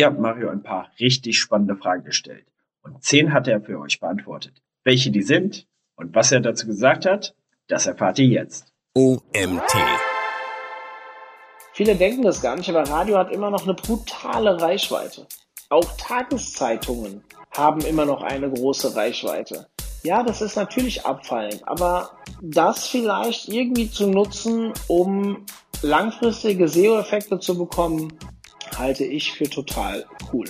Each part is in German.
Ihr habt Mario ein paar richtig spannende Fragen gestellt und zehn hat er für euch beantwortet. Welche die sind und was er dazu gesagt hat, das erfahrt ihr jetzt. OMT. Viele denken das gar nicht, aber Radio hat immer noch eine brutale Reichweite. Auch Tageszeitungen haben immer noch eine große Reichweite. Ja, das ist natürlich abfallend, aber das vielleicht irgendwie zu nutzen, um langfristige SEO-Effekte zu bekommen, halte ich für total cool.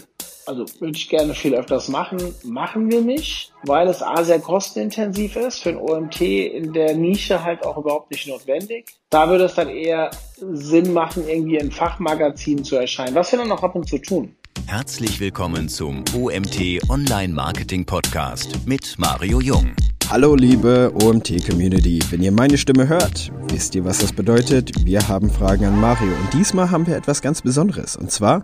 Also würde ich gerne viel öfters machen. Machen wir nicht, weil es A sehr kostenintensiv ist, für ein OMT in der Nische halt auch überhaupt nicht notwendig. Da würde es dann eher Sinn machen, irgendwie in Fachmagazinen zu erscheinen, was wir dann auch ab und zu tun. Herzlich willkommen zum OMT Online Marketing Podcast mit Mario Jung. Hallo liebe OMT-Community, wenn ihr meine Stimme hört, wisst ihr, was das bedeutet? Wir haben Fragen an Mario und diesmal haben wir etwas ganz Besonderes und zwar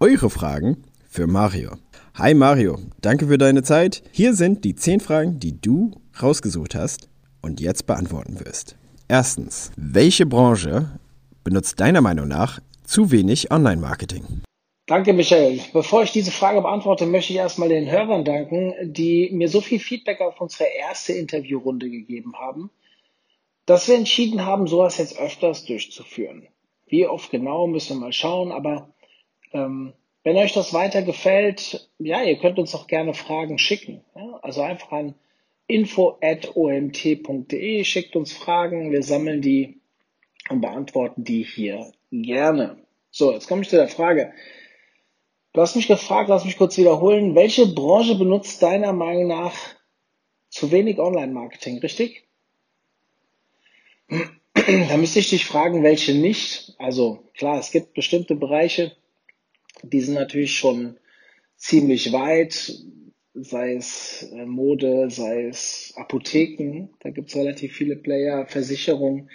eure Fragen für Mario. Hi Mario, danke für deine Zeit. Hier sind die 10 Fragen, die du rausgesucht hast und jetzt beantworten wirst. Erstens, welche Branche benutzt deiner Meinung nach zu wenig Online-Marketing? Danke, Michael. Bevor ich diese Frage beantworte, möchte ich erstmal den Hörern danken, die mir so viel Feedback auf unsere erste Interviewrunde gegeben haben, dass wir entschieden haben, sowas jetzt öfters durchzuführen. Wie oft genau, müssen wir mal schauen, aber ähm, wenn euch das weiter gefällt, ja, ihr könnt uns auch gerne Fragen schicken. Ja? Also einfach an info.omt.de, schickt uns Fragen, wir sammeln die und beantworten die hier gerne. So, jetzt komme ich zu der Frage. Du hast mich gefragt, lass mich kurz wiederholen, welche Branche benutzt deiner Meinung nach zu wenig Online-Marketing, richtig? Da müsste ich dich fragen, welche nicht. Also klar, es gibt bestimmte Bereiche, die sind natürlich schon ziemlich weit, sei es äh, Mode, sei es Apotheken, da gibt es relativ viele Player, Versicherungen.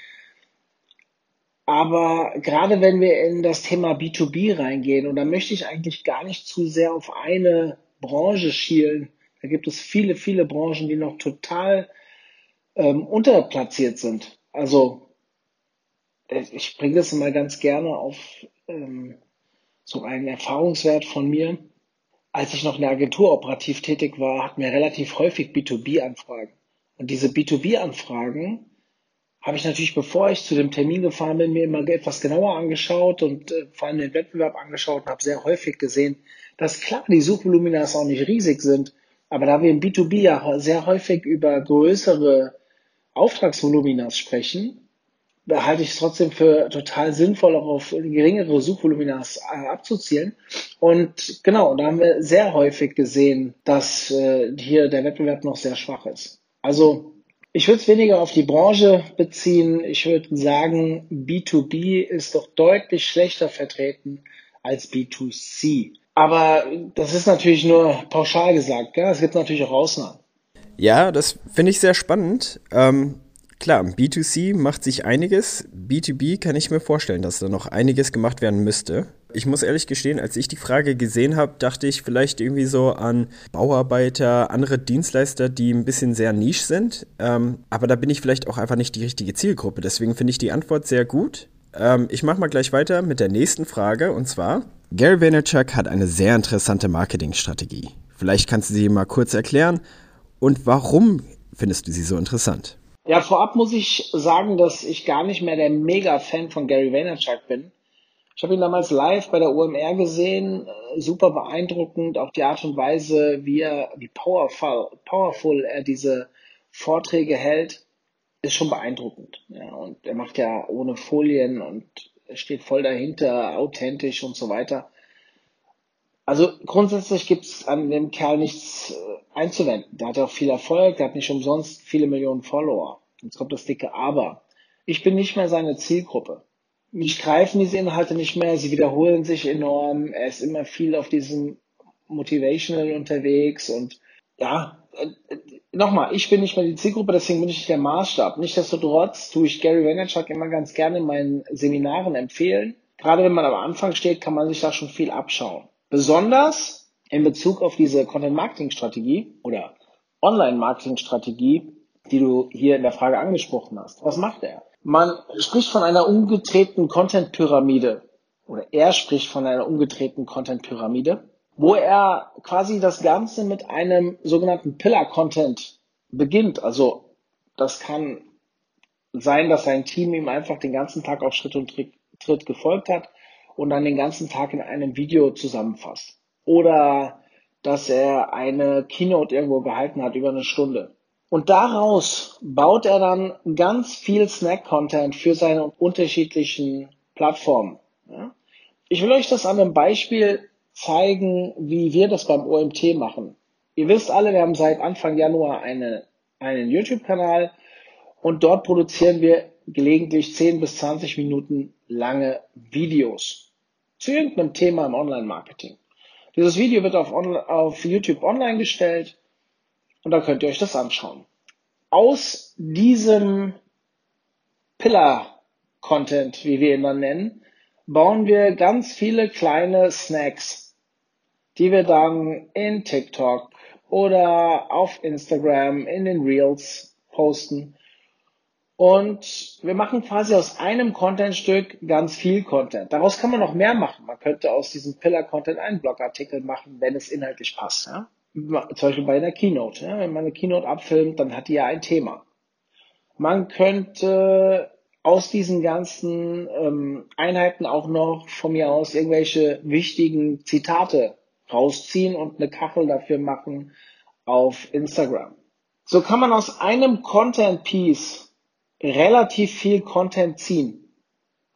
Aber gerade wenn wir in das Thema B2B reingehen, und da möchte ich eigentlich gar nicht zu sehr auf eine Branche schielen, da gibt es viele, viele Branchen, die noch total ähm, unterplatziert sind. Also äh, ich bringe das immer ganz gerne auf ähm, so einen Erfahrungswert von mir. Als ich noch in der Agentur operativ tätig war, hatten wir relativ häufig B2B-Anfragen. Und diese B2B-Anfragen habe ich natürlich, bevor ich zu dem Termin gefahren bin, mir immer etwas genauer angeschaut und äh, vor allem den Wettbewerb angeschaut und habe sehr häufig gesehen, dass klar die Suchvolumina auch nicht riesig sind, aber da wir im B2B ja sehr häufig über größere Auftragsvoluminas sprechen, halte ich es trotzdem für total sinnvoll, auch auf geringere Suchvoluminas äh, abzuzielen. Und genau, da haben wir sehr häufig gesehen, dass äh, hier der Wettbewerb noch sehr schwach ist. Also ich würde es weniger auf die Branche beziehen. Ich würde sagen, B2B ist doch deutlich schlechter vertreten als B2C. Aber das ist natürlich nur pauschal gesagt. Es gibt natürlich auch Ausnahmen. Ja, das finde ich sehr spannend. Ähm, Klar, B2C macht sich einiges. B2B kann ich mir vorstellen, dass da noch einiges gemacht werden müsste. Ich muss ehrlich gestehen, als ich die Frage gesehen habe, dachte ich vielleicht irgendwie so an Bauarbeiter, andere Dienstleister, die ein bisschen sehr nisch sind. Ähm, aber da bin ich vielleicht auch einfach nicht die richtige Zielgruppe. Deswegen finde ich die Antwort sehr gut. Ähm, ich mache mal gleich weiter mit der nächsten Frage und zwar: Gary Vaynerchuk hat eine sehr interessante Marketingstrategie. Vielleicht kannst du sie mal kurz erklären und warum findest du sie so interessant? Ja, vorab muss ich sagen, dass ich gar nicht mehr der Mega-Fan von Gary Vaynerchuk bin. Ich habe ihn damals live bei der OMR gesehen, äh, super beeindruckend, auch die Art und Weise, wie er, wie powerful, powerful er diese Vorträge hält, ist schon beeindruckend. Ja, und er macht ja ohne Folien und steht voll dahinter, authentisch und so weiter. Also grundsätzlich gibt's an dem Kerl nichts äh, einzuwenden. Der hat auch viel Erfolg, der hat nicht umsonst viele Millionen Follower. Jetzt kommt das dicke Aber. Ich bin nicht mehr seine Zielgruppe. Mich greifen diese Inhalte nicht mehr, sie wiederholen sich enorm. Er ist immer viel auf diesem Motivational unterwegs und ja, äh, nochmal, ich bin nicht mehr die Zielgruppe, deswegen bin ich nicht der Maßstab. Nichtsdestotrotz tue ich Gary Vaynerchuk immer ganz gerne in meinen Seminaren empfehlen. Gerade wenn man am Anfang steht, kann man sich da schon viel abschauen. Besonders in Bezug auf diese Content-Marketing-Strategie oder Online-Marketing-Strategie, die du hier in der Frage angesprochen hast. Was macht er? Man spricht von einer umgedrehten Content-Pyramide. oder er spricht von einer umgedrehten Content-Pyramide, wo er quasi das Ganze mit einem sogenannten Pillar-Content beginnt. Also das kann sein, dass sein Team ihm einfach den ganzen Tag auf Schritt und Tritt gefolgt hat und dann den ganzen Tag in einem Video zusammenfasst. Oder dass er eine Keynote irgendwo gehalten hat über eine Stunde. Und daraus baut er dann ganz viel Snack-Content für seine unterschiedlichen Plattformen. Ich will euch das an einem Beispiel zeigen, wie wir das beim OMT machen. Ihr wisst alle, wir haben seit Anfang Januar eine, einen YouTube-Kanal und dort produzieren wir gelegentlich 10 bis 20 Minuten lange Videos zu irgendeinem Thema im Online-Marketing. Dieses Video wird auf, auf YouTube online gestellt und da könnt ihr euch das anschauen. Aus diesem Pillar-Content, wie wir ihn dann nennen, bauen wir ganz viele kleine Snacks, die wir dann in TikTok oder auf Instagram in den Reels posten. Und wir machen quasi aus einem Contentstück ganz viel Content. Daraus kann man noch mehr machen. Man könnte aus diesem Pillar-Content einen Blogartikel machen, wenn es inhaltlich passt. Ja? Zum Beispiel bei einer Keynote. Ja? Wenn man eine Keynote abfilmt, dann hat die ja ein Thema. Man könnte aus diesen ganzen ähm, Einheiten auch noch von mir aus irgendwelche wichtigen Zitate rausziehen und eine Kachel dafür machen auf Instagram. So kann man aus einem Content Piece relativ viel Content ziehen.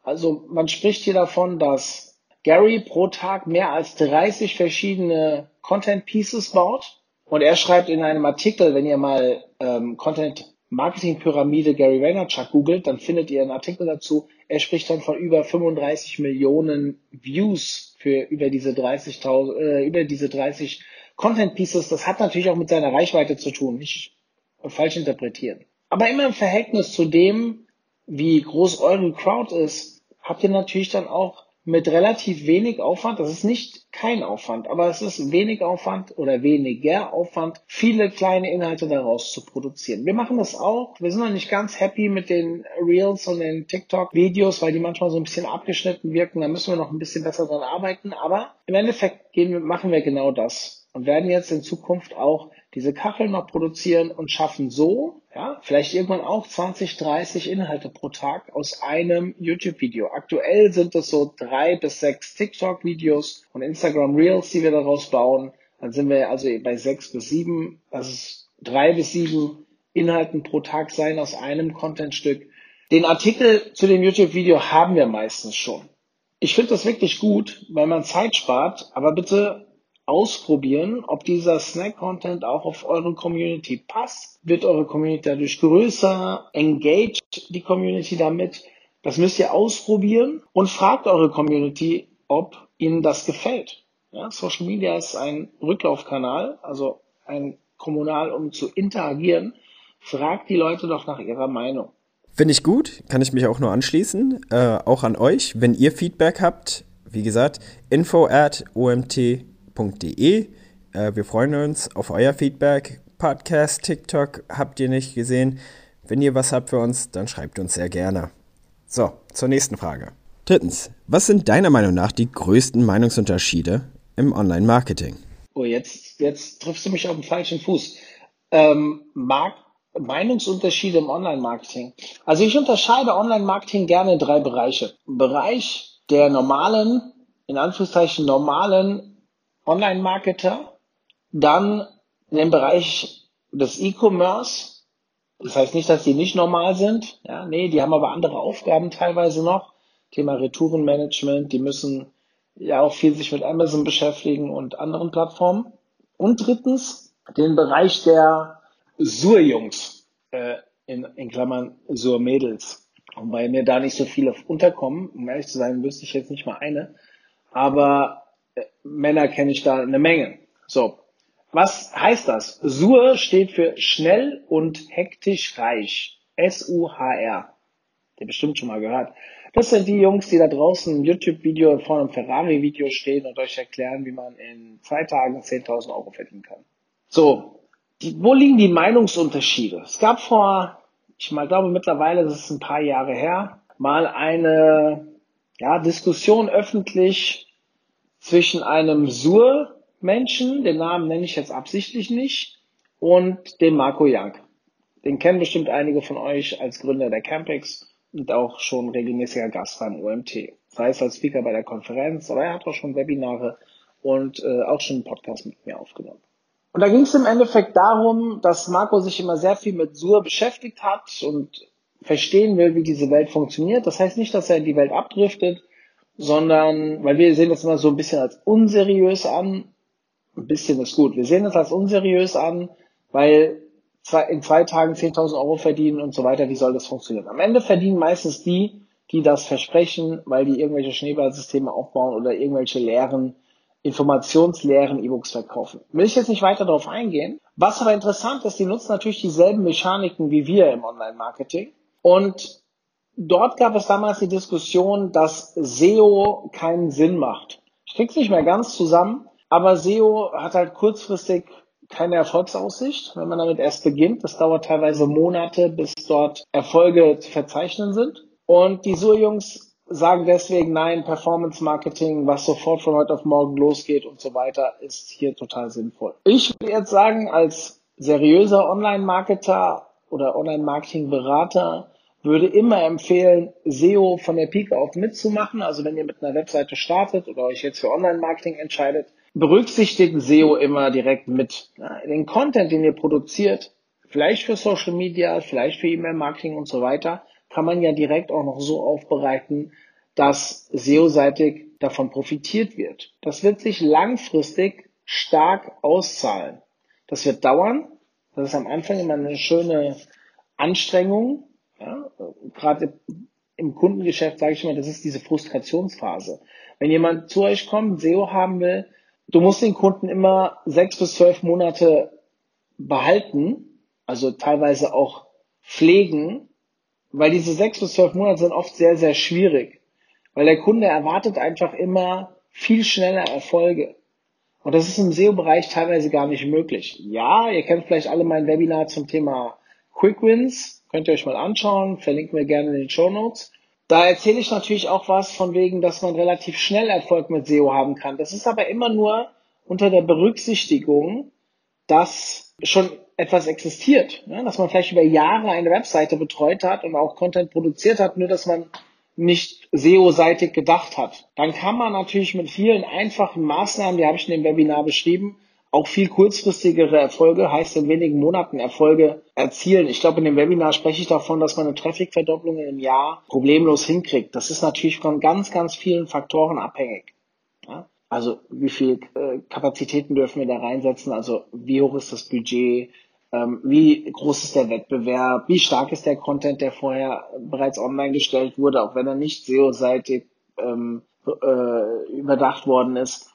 Also man spricht hier davon, dass Gary pro Tag mehr als 30 verschiedene Content Pieces baut. Und er schreibt in einem Artikel, wenn ihr mal ähm, Content Marketing-Pyramide Gary Vaynerchuk googelt, dann findet ihr einen Artikel dazu. Er spricht dann von über 35 Millionen Views für über diese 30.000, äh, über diese 30 Content Pieces. Das hat natürlich auch mit seiner Reichweite zu tun, nicht falsch interpretieren. Aber immer im Verhältnis zu dem, wie groß eure Crowd ist, habt ihr natürlich dann auch mit relativ wenig Aufwand, das ist nicht kein Aufwand, aber es ist wenig Aufwand oder weniger Aufwand, viele kleine Inhalte daraus zu produzieren. Wir machen das auch. Wir sind noch nicht ganz happy mit den Reels und den TikTok-Videos, weil die manchmal so ein bisschen abgeschnitten wirken. Da müssen wir noch ein bisschen besser dran arbeiten. Aber im Endeffekt gehen, machen wir genau das und werden jetzt in Zukunft auch diese Kacheln noch produzieren und schaffen so, ja, vielleicht irgendwann auch 20, 30 Inhalte pro Tag aus einem YouTube-Video. Aktuell sind es so drei bis sechs TikTok-Videos und Instagram Reels, die wir daraus bauen. Dann sind wir also bei sechs bis sieben, das ist drei bis sieben Inhalten pro Tag sein aus einem Contentstück. Den Artikel zu dem YouTube-Video haben wir meistens schon. Ich finde das wirklich gut, weil man Zeit spart, aber bitte ausprobieren, ob dieser Snack-Content auch auf eure Community passt. Wird eure Community dadurch größer? Engaged die Community damit? Das müsst ihr ausprobieren und fragt eure Community, ob ihnen das gefällt. Ja, Social Media ist ein Rücklaufkanal, also ein Kommunal, um zu interagieren. Fragt die Leute doch nach ihrer Meinung. Finde ich gut, kann ich mich auch nur anschließen. Äh, auch an euch, wenn ihr Feedback habt, wie gesagt, info at omt podcast.de. Äh, wir freuen uns auf euer Feedback. Podcast, TikTok habt ihr nicht gesehen. Wenn ihr was habt für uns, dann schreibt uns sehr gerne. So, zur nächsten Frage. Drittens, was sind deiner Meinung nach die größten Meinungsunterschiede im Online-Marketing? Oh, jetzt, jetzt triffst du mich auf den falschen Fuß. Ähm, Mark Meinungsunterschiede im Online-Marketing. Also ich unterscheide Online-Marketing gerne in drei Bereiche. Bereich der normalen, in Anführungszeichen normalen Online-Marketer, dann in dem Bereich des E-Commerce. Das heißt nicht, dass die nicht normal sind. Ja, nee, die haben aber andere Aufgaben teilweise noch. Thema Retourenmanagement, die müssen ja auch viel sich mit Amazon beschäftigen und anderen Plattformen. Und drittens den Bereich der Sur-Jungs, äh, in, in Klammern Sur-Mädels. Wobei mir da nicht so viele unterkommen, um ehrlich zu sein, wüsste ich jetzt nicht mal eine. Aber Männer kenne ich da eine Menge. So. Was heißt das? Sur steht für schnell und hektisch reich. S-U-H-R. Der bestimmt schon mal gehört. Das sind die Jungs, die da draußen im YouTube-Video vor einem Ferrari-Video stehen und euch erklären, wie man in zwei Tagen 10.000 Euro verdienen kann. So. Die, wo liegen die Meinungsunterschiede? Es gab vor, ich mal glaube mittlerweile, das ist ein paar Jahre her, mal eine ja, Diskussion öffentlich zwischen einem Sur-Menschen, den Namen nenne ich jetzt absichtlich nicht, und dem Marco Young. Den kennen bestimmt einige von euch als Gründer der Campex und auch schon regelmäßiger Gast beim OMT. Sei es als Speaker bei der Konferenz, aber er hat auch schon Webinare und äh, auch schon einen Podcast mit mir aufgenommen. Und da ging es im Endeffekt darum, dass Marco sich immer sehr viel mit Sur beschäftigt hat und verstehen will, wie diese Welt funktioniert. Das heißt nicht, dass er in die Welt abdriftet, sondern, weil wir sehen das immer so ein bisschen als unseriös an. Ein bisschen ist gut. Wir sehen das als unseriös an, weil in zwei Tagen 10.000 Euro verdienen und so weiter. Wie soll das funktionieren? Am Ende verdienen meistens die, die das versprechen, weil die irgendwelche Schneeballsysteme aufbauen oder irgendwelche leeren, informationsleeren E-Books verkaufen. Will ich jetzt nicht weiter darauf eingehen. Was aber interessant ist, die nutzen natürlich dieselben Mechaniken wie wir im Online-Marketing. Und dort gab es damals die Diskussion, dass SEO keinen Sinn macht. Ich krieg's nicht mehr ganz zusammen, aber SEO hat halt kurzfristig keine Erfolgsaussicht, wenn man damit erst beginnt. Das dauert teilweise Monate, bis dort Erfolge zu verzeichnen sind. Und die SEO-Jungs sagen deswegen, nein, Performance Marketing, was sofort von heute auf morgen losgeht und so weiter, ist hier total sinnvoll. Ich würde jetzt sagen, als seriöser Online-Marketer oder Online-Marketing-Berater würde immer empfehlen, SEO von der Pike auf mitzumachen. Also wenn ihr mit einer Webseite startet oder euch jetzt für Online-Marketing entscheidet, berücksichtigt SEO immer direkt mit. Den Content, den ihr produziert, vielleicht für Social Media, vielleicht für E-Mail-Marketing und so weiter, kann man ja direkt auch noch so aufbereiten, dass SEO-seitig davon profitiert wird. Das wird sich langfristig stark auszahlen. Das wird dauern. Das ist am Anfang immer eine schöne Anstrengung, ja, gerade im Kundengeschäft sage ich mal, das ist diese Frustrationsphase. Wenn jemand zu euch kommt, SEO haben will, du musst den Kunden immer sechs bis zwölf Monate behalten, also teilweise auch pflegen, weil diese sechs bis zwölf Monate sind oft sehr, sehr schwierig, weil der Kunde erwartet einfach immer viel schneller Erfolge. Und das ist im SEO-Bereich teilweise gar nicht möglich. Ja, ihr kennt vielleicht alle mein Webinar zum Thema Quick Wins. Könnt ihr euch mal anschauen, verlinken wir gerne in den Show Notes. Da erzähle ich natürlich auch was von wegen, dass man relativ schnell Erfolg mit SEO haben kann. Das ist aber immer nur unter der Berücksichtigung, dass schon etwas existiert. Ne? Dass man vielleicht über Jahre eine Webseite betreut hat und auch Content produziert hat, nur dass man nicht SEO-seitig gedacht hat. Dann kann man natürlich mit vielen einfachen Maßnahmen, die habe ich in dem Webinar beschrieben, auch viel kurzfristigere Erfolge, heißt in wenigen Monaten Erfolge erzielen. Ich glaube, in dem Webinar spreche ich davon, dass man eine Traffic-Verdopplung im Jahr problemlos hinkriegt. Das ist natürlich von ganz, ganz vielen Faktoren abhängig. Ja? Also wie viel äh, Kapazitäten dürfen wir da reinsetzen? Also wie hoch ist das Budget? Ähm, wie groß ist der Wettbewerb? Wie stark ist der Content, der vorher bereits online gestellt wurde, auch wenn er nicht SEO-seitig ähm, äh, überdacht worden ist?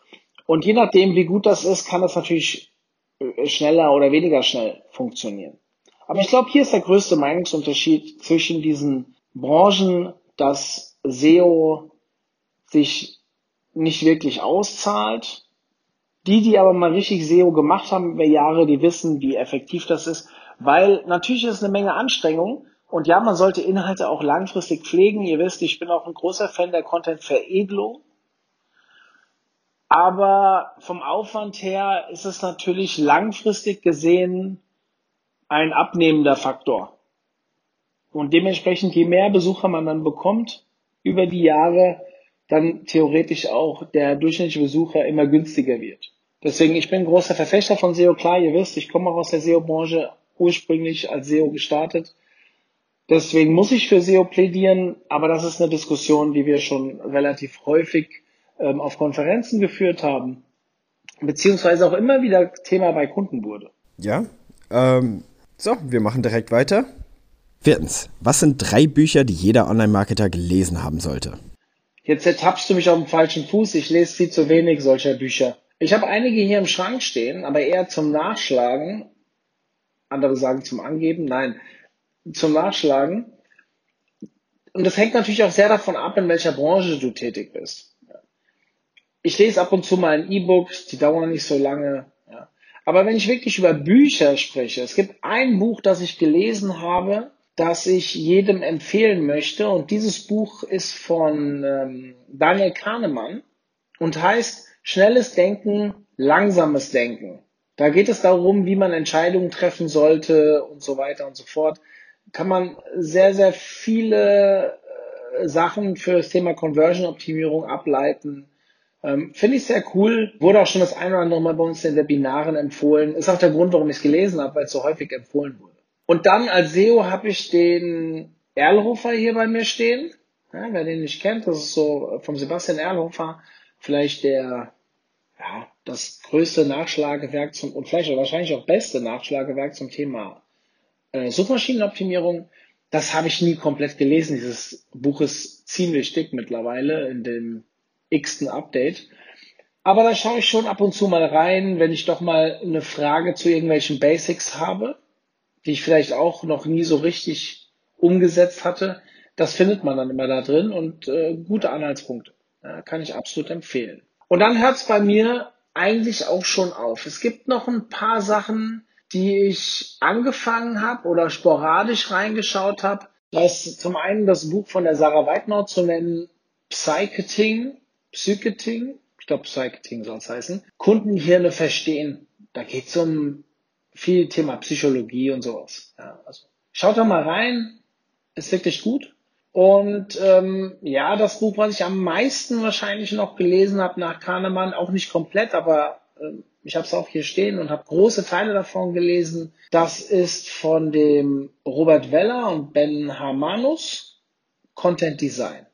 Und je nachdem, wie gut das ist, kann das natürlich äh, schneller oder weniger schnell funktionieren. Aber ich glaube, hier ist der größte Meinungsunterschied zwischen diesen Branchen, dass SEO sich nicht wirklich auszahlt. Die, die aber mal richtig SEO gemacht haben über Jahre, die wissen, wie effektiv das ist, weil natürlich ist es eine Menge Anstrengung und ja, man sollte Inhalte auch langfristig pflegen. Ihr wisst, ich bin auch ein großer Fan der Content-Veredelung. Aber vom Aufwand her ist es natürlich langfristig gesehen ein abnehmender Faktor. Und dementsprechend, je mehr Besucher man dann bekommt über die Jahre, dann theoretisch auch der durchschnittliche Besucher immer günstiger wird. Deswegen, ich bin großer Verfechter von SEO. Klar, ihr wisst, ich komme auch aus der SEO-Branche, ursprünglich als SEO gestartet. Deswegen muss ich für SEO plädieren, aber das ist eine Diskussion, die wir schon relativ häufig ähm, auf Konferenzen geführt haben, beziehungsweise auch immer wieder Thema bei Kunden wurde. Ja, ähm, so, wir machen direkt weiter. Viertens, was sind drei Bücher, die jeder Online-Marketer gelesen haben sollte? Jetzt ertappst du mich auf dem falschen Fuß. Ich lese viel zu wenig solcher Bücher. Ich habe einige hier im Schrank stehen, aber eher zum Nachschlagen. Andere sagen zum Angeben. Nein, zum Nachschlagen. Und das hängt natürlich auch sehr davon ab, in welcher Branche du tätig bist ich lese ab und zu mal in E-Books, die dauern nicht so lange. Ja. Aber wenn ich wirklich über Bücher spreche, es gibt ein Buch, das ich gelesen habe, das ich jedem empfehlen möchte. Und dieses Buch ist von ähm, Daniel Kahnemann und heißt Schnelles Denken, langsames Denken. Da geht es darum, wie man Entscheidungen treffen sollte und so weiter und so fort. Kann man sehr, sehr viele äh, Sachen für das Thema Conversion-Optimierung ableiten. Ähm, Finde ich sehr cool. Wurde auch schon das eine oder andere Mal bei uns in den Webinaren empfohlen. Ist auch der Grund, warum ich es gelesen habe, weil es so häufig empfohlen wurde. Und dann als SEO habe ich den Erlhofer hier bei mir stehen. Ja, wer den nicht kennt, das ist so vom Sebastian Erlhofer vielleicht der, ja, das größte Nachschlagewerk zum, und vielleicht wahrscheinlich auch beste Nachschlagewerk zum Thema äh, Suchmaschinenoptimierung. Das habe ich nie komplett gelesen. Dieses Buch ist ziemlich dick mittlerweile in dem x-ten Update. Aber da schaue ich schon ab und zu mal rein, wenn ich doch mal eine Frage zu irgendwelchen Basics habe die ich vielleicht auch noch nie so richtig umgesetzt hatte. Das findet man dann immer da drin und äh, gute Anhaltspunkte. Ja, kann ich absolut empfehlen. Und dann hört es bei mir eigentlich auch schon auf. Es gibt noch ein paar Sachen, die ich angefangen habe oder sporadisch reingeschaut habe. Das zum einen das Buch von der Sarah Weidnau zu nennen, Psycheting, Psycheting, ich glaube Psycheting soll es heißen, Kundenhirne verstehen. Da geht es um viel Thema Psychologie und sowas. Ja, also schaut da mal rein, ist wirklich gut. Und ähm, ja, das Buch, was ich am meisten wahrscheinlich noch gelesen habe nach Kahnemann, auch nicht komplett, aber äh, ich habe es auch hier stehen und habe große Teile davon gelesen. Das ist von dem Robert Weller und Ben Harmanus, Content Design.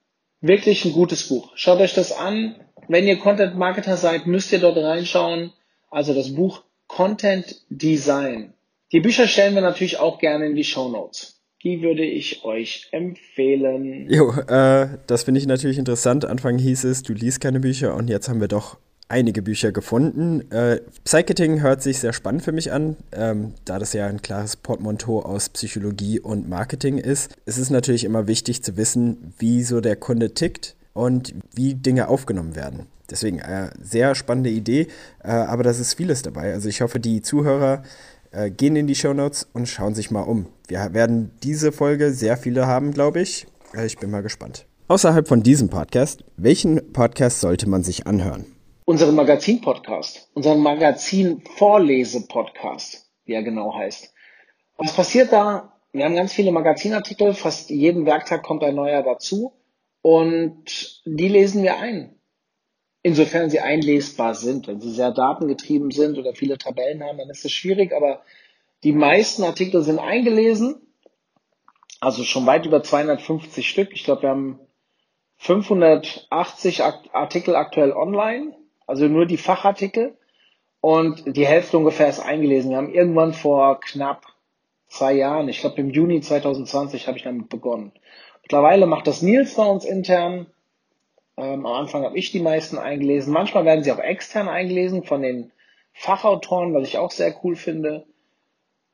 Wirklich ein gutes Buch. Schaut euch das an. Wenn ihr Content Marketer seid, müsst ihr dort reinschauen. Also das Buch Content Design. Die Bücher stellen wir natürlich auch gerne in die Show Notes. Die würde ich euch empfehlen. Jo, äh, das finde ich natürlich interessant. Anfang hieß es, du liest keine Bücher und jetzt haben wir doch einige Bücher gefunden. Äh, Psycheting hört sich sehr spannend für mich an, ähm, da das ja ein klares Portmanteau aus Psychologie und Marketing ist. Es ist natürlich immer wichtig zu wissen, wie so der Kunde tickt und wie Dinge aufgenommen werden. Deswegen, äh, sehr spannende Idee, äh, aber das ist vieles dabei. Also ich hoffe, die Zuhörer äh, gehen in die Show Notes und schauen sich mal um. Wir werden diese Folge sehr viele haben, glaube ich. Äh, ich bin mal gespannt. Außerhalb von diesem Podcast, welchen Podcast sollte man sich anhören? Unseren Magazin-Podcast, unseren Magazin-Vorlese-Podcast, wie er genau heißt. Was passiert da? Wir haben ganz viele Magazinartikel, fast jeden Werktag kommt ein neuer dazu und die lesen wir ein insofern sie einlesbar sind. Wenn sie sehr datengetrieben sind oder viele Tabellen haben, dann ist es schwierig, aber die meisten Artikel sind eingelesen, also schon weit über 250 Stück. Ich glaube, wir haben 580 Artikel aktuell online, also nur die Fachartikel und die Hälfte ungefähr ist eingelesen. Wir haben irgendwann vor knapp zwei Jahren, ich glaube im Juni 2020 habe ich damit begonnen. Mittlerweile macht das Nils bei uns intern ähm, am Anfang habe ich die meisten eingelesen. Manchmal werden sie auch extern eingelesen von den Fachautoren, was ich auch sehr cool finde.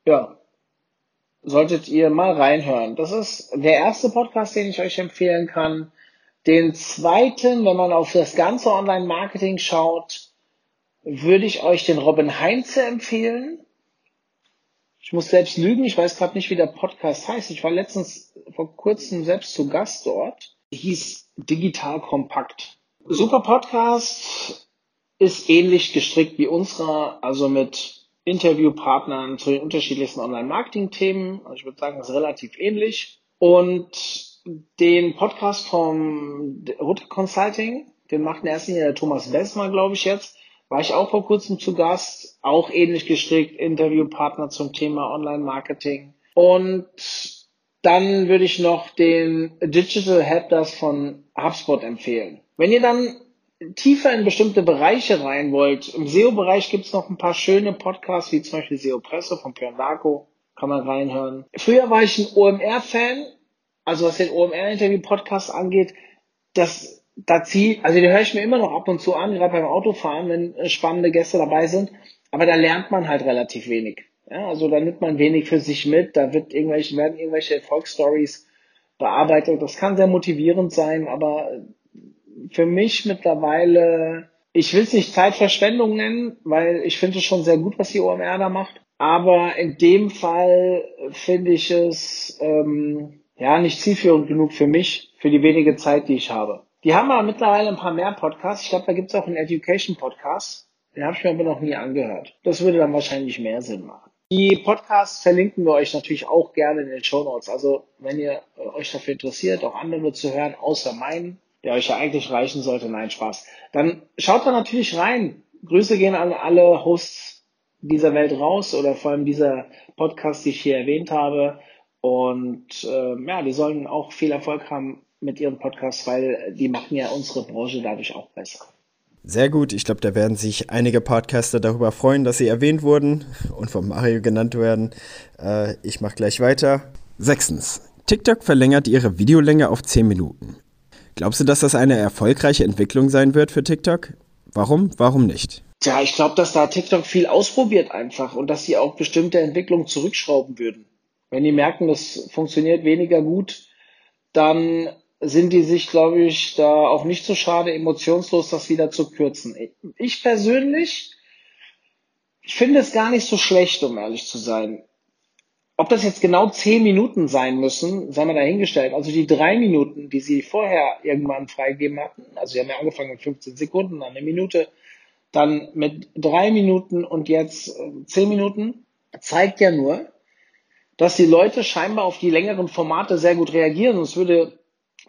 Ja, solltet ihr mal reinhören. Das ist der erste Podcast, den ich euch empfehlen kann. Den zweiten, wenn man auf das ganze Online-Marketing schaut, würde ich euch den Robin Heinze empfehlen. Ich muss selbst lügen, ich weiß gerade nicht, wie der Podcast heißt. Ich war letztens vor kurzem selbst zu Gast dort. Hieß digital kompakt. Super Podcast ist ähnlich gestrickt wie unserer, also mit Interviewpartnern zu den unterschiedlichsten Online-Marketing-Themen. Also ich würde sagen, ist relativ ähnlich. Und den Podcast vom Rutter Consulting, den macht in erster Linie der Thomas Wessmer, glaube ich jetzt, war ich auch vor kurzem zu Gast, auch ähnlich gestrickt, Interviewpartner zum Thema Online-Marketing. Und dann würde ich noch den Digital Helpdesk von HubSpot empfehlen. Wenn ihr dann tiefer in bestimmte Bereiche rein wollt, im SEO-Bereich gibt es noch ein paar schöne Podcasts, wie zum Beispiel SEO Presse von Björn Larko, kann man reinhören. Früher war ich ein OMR-Fan, also was den OMR-Interview-Podcast angeht, das, da zieht, also den höre ich mir immer noch ab und zu an, gerade beim Autofahren, wenn spannende Gäste dabei sind, aber da lernt man halt relativ wenig. Ja, also da nimmt man wenig für sich mit, da wird irgendwelche, werden irgendwelche Erfolgsstories bearbeitet. Das kann sehr motivierend sein, aber für mich mittlerweile, ich will es nicht Zeitverschwendung nennen, weil ich finde es schon sehr gut, was die OMR da macht. Aber in dem Fall finde ich es ähm, ja nicht zielführend genug für mich, für die wenige Zeit, die ich habe. Die haben aber mittlerweile ein paar mehr Podcasts. Ich glaube, da gibt es auch einen Education-Podcast. Den habe ich mir aber noch nie angehört. Das würde dann wahrscheinlich mehr Sinn machen. Die Podcasts verlinken wir euch natürlich auch gerne in den Show Notes. Also wenn ihr äh, euch dafür interessiert, auch andere zu hören, außer meinen, der euch ja eigentlich reichen sollte, nein, Spaß. Dann schaut da natürlich rein. Grüße gehen an alle Hosts dieser Welt raus oder vor allem dieser Podcast, die ich hier erwähnt habe. Und äh, ja, die sollen auch viel Erfolg haben mit ihren Podcasts, weil die machen ja unsere Branche dadurch auch besser. Sehr gut. Ich glaube, da werden sich einige Podcaster darüber freuen, dass sie erwähnt wurden und von Mario genannt werden. Äh, ich mache gleich weiter. Sechstens. TikTok verlängert ihre Videolänge auf 10 Minuten. Glaubst du, dass das eine erfolgreiche Entwicklung sein wird für TikTok? Warum? Warum nicht? Tja, ich glaube, dass da TikTok viel ausprobiert einfach und dass sie auch bestimmte Entwicklungen zurückschrauben würden. Wenn die merken, das funktioniert weniger gut, dann sind die sich, glaube ich, da auch nicht so schade, emotionslos das wieder zu kürzen. Ich persönlich, ich finde es gar nicht so schlecht, um ehrlich zu sein. Ob das jetzt genau zehn Minuten sein müssen, sei mal dahingestellt. Also die drei Minuten, die sie vorher irgendwann freigegeben hatten, also sie haben ja angefangen mit 15 Sekunden, dann eine Minute, dann mit drei Minuten und jetzt äh, zehn Minuten, zeigt ja nur, dass die Leute scheinbar auf die längeren Formate sehr gut reagieren. Sonst würde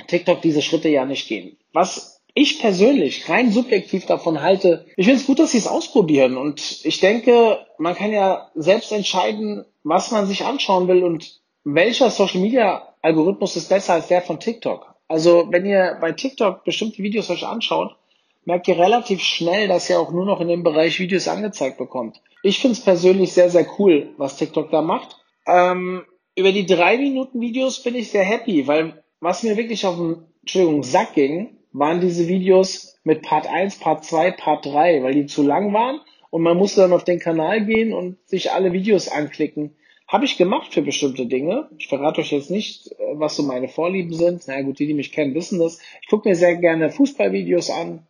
TikTok diese Schritte ja nicht gehen. Was ich persönlich rein subjektiv davon halte, ich finde es gut, dass sie es ausprobieren. Und ich denke, man kann ja selbst entscheiden, was man sich anschauen will und welcher Social Media Algorithmus ist besser als der von TikTok. Also wenn ihr bei TikTok bestimmte Videos euch anschaut, merkt ihr relativ schnell, dass ihr auch nur noch in dem Bereich Videos angezeigt bekommt. Ich finde es persönlich sehr, sehr cool, was TikTok da macht. Ähm, über die drei Minuten Videos bin ich sehr happy, weil was mir wirklich auf den Entschuldigung, Sack ging, waren diese Videos mit Part 1, Part 2, Part 3, weil die zu lang waren und man musste dann auf den Kanal gehen und sich alle Videos anklicken. Habe ich gemacht für bestimmte Dinge. Ich verrate euch jetzt nicht, äh, was so meine Vorlieben sind. Na gut, die, die mich kennen, wissen das. Ich gucke mir sehr gerne Fußballvideos an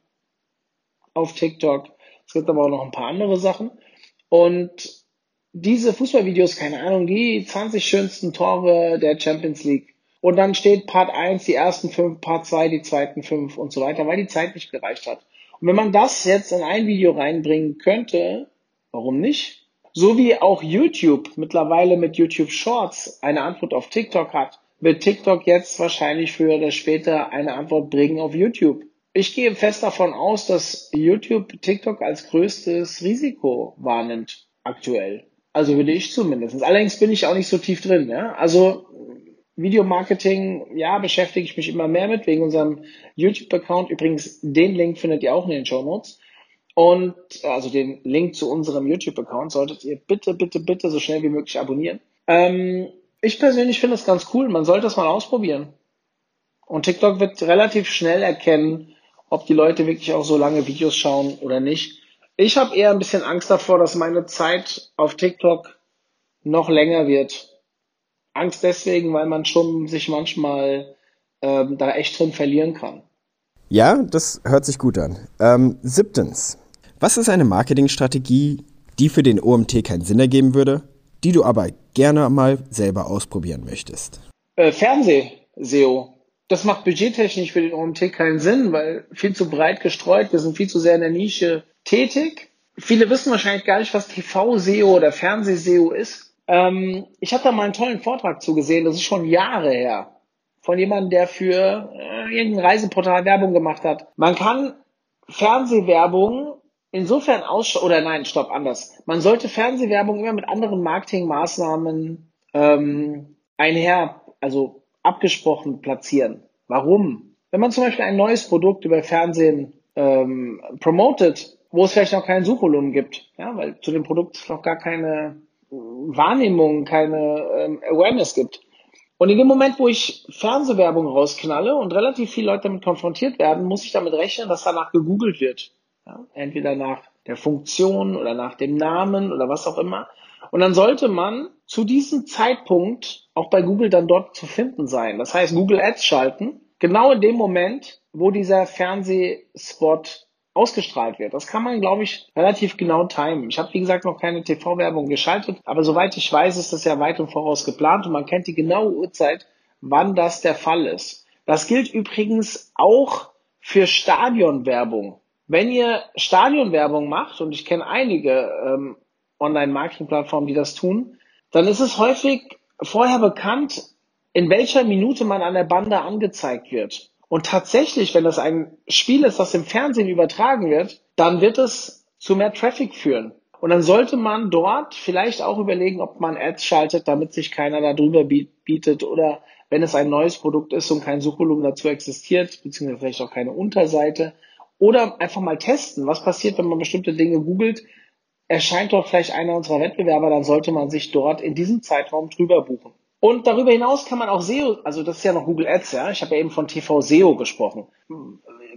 auf TikTok. Es gibt aber auch noch ein paar andere Sachen. Und diese Fußballvideos, keine Ahnung, die 20 schönsten Tore der Champions League und dann steht Part 1 die ersten fünf, Part 2 die zweiten fünf und so weiter, weil die Zeit nicht gereicht hat. Und wenn man das jetzt in ein Video reinbringen könnte, warum nicht? So wie auch YouTube mittlerweile mit YouTube Shorts eine Antwort auf TikTok hat, wird TikTok jetzt wahrscheinlich früher oder später eine Antwort bringen auf YouTube. Ich gehe fest davon aus, dass YouTube TikTok als größtes Risiko wahrnimmt aktuell. Also würde ich zumindest. Allerdings bin ich auch nicht so tief drin. Ja? Also Videomarketing, ja, beschäftige ich mich immer mehr mit, wegen unserem YouTube-Account. Übrigens, den Link findet ihr auch in den Show Notes. Und also den Link zu unserem YouTube-Account solltet ihr bitte, bitte, bitte so schnell wie möglich abonnieren. Ähm, ich persönlich finde es ganz cool. Man sollte es mal ausprobieren. Und TikTok wird relativ schnell erkennen, ob die Leute wirklich auch so lange Videos schauen oder nicht. Ich habe eher ein bisschen Angst davor, dass meine Zeit auf TikTok noch länger wird. Angst deswegen, weil man schon sich manchmal ähm, da echt drin verlieren kann. Ja, das hört sich gut an. Ähm, siebtens. Was ist eine Marketingstrategie, die für den OMT keinen Sinn ergeben würde, die du aber gerne mal selber ausprobieren möchtest? Äh, Fernseh-SEO. Das macht budgettechnisch für den OMT keinen Sinn, weil viel zu breit gestreut, wir sind viel zu sehr in der Nische tätig. Viele wissen wahrscheinlich gar nicht, was TV-SEO oder Fernseh-SEO ist. Ähm, ich habe da mal einen tollen Vortrag zugesehen, das ist schon Jahre her, von jemandem, der für äh, irgendein Reiseportal Werbung gemacht hat. Man kann Fernsehwerbung insofern ausschauen, oder nein, stopp, anders. Man sollte Fernsehwerbung immer mit anderen Marketingmaßnahmen ähm, einher, also abgesprochen platzieren. Warum? Wenn man zum Beispiel ein neues Produkt über Fernsehen ähm, promotet, wo es vielleicht noch kein Suchvolumen gibt, ja, weil zu dem Produkt noch gar keine Wahrnehmung, keine ähm, Awareness gibt. Und in dem Moment, wo ich Fernsehwerbung rausknalle und relativ viele Leute damit konfrontiert werden, muss ich damit rechnen, dass danach gegoogelt wird. Ja? Entweder nach der Funktion oder nach dem Namen oder was auch immer. Und dann sollte man zu diesem Zeitpunkt auch bei Google dann dort zu finden sein. Das heißt, Google Ads schalten, genau in dem Moment, wo dieser Fernsehspot ausgestrahlt wird. Das kann man, glaube ich, relativ genau timen. Ich habe, wie gesagt, noch keine TV-Werbung geschaltet, aber soweit ich weiß, ist das ja weit im Voraus geplant und man kennt die genaue Uhrzeit, wann das der Fall ist. Das gilt übrigens auch für Stadionwerbung. Wenn ihr Stadionwerbung macht, und ich kenne einige ähm, Online-Marketing-Plattformen, die das tun, dann ist es häufig vorher bekannt, in welcher Minute man an der Bande angezeigt wird. Und tatsächlich, wenn das ein Spiel ist, das im Fernsehen übertragen wird, dann wird es zu mehr Traffic führen. Und dann sollte man dort vielleicht auch überlegen, ob man Ads schaltet, damit sich keiner da drüber bietet oder wenn es ein neues Produkt ist und kein Suchvolumen dazu existiert, beziehungsweise vielleicht auch keine Unterseite. Oder einfach mal testen, was passiert, wenn man bestimmte Dinge googelt. Erscheint dort vielleicht einer unserer Wettbewerber, dann sollte man sich dort in diesem Zeitraum drüber buchen. Und darüber hinaus kann man auch SEO, also das ist ja noch Google Ads, ja, ich habe ja eben von TV SEO gesprochen.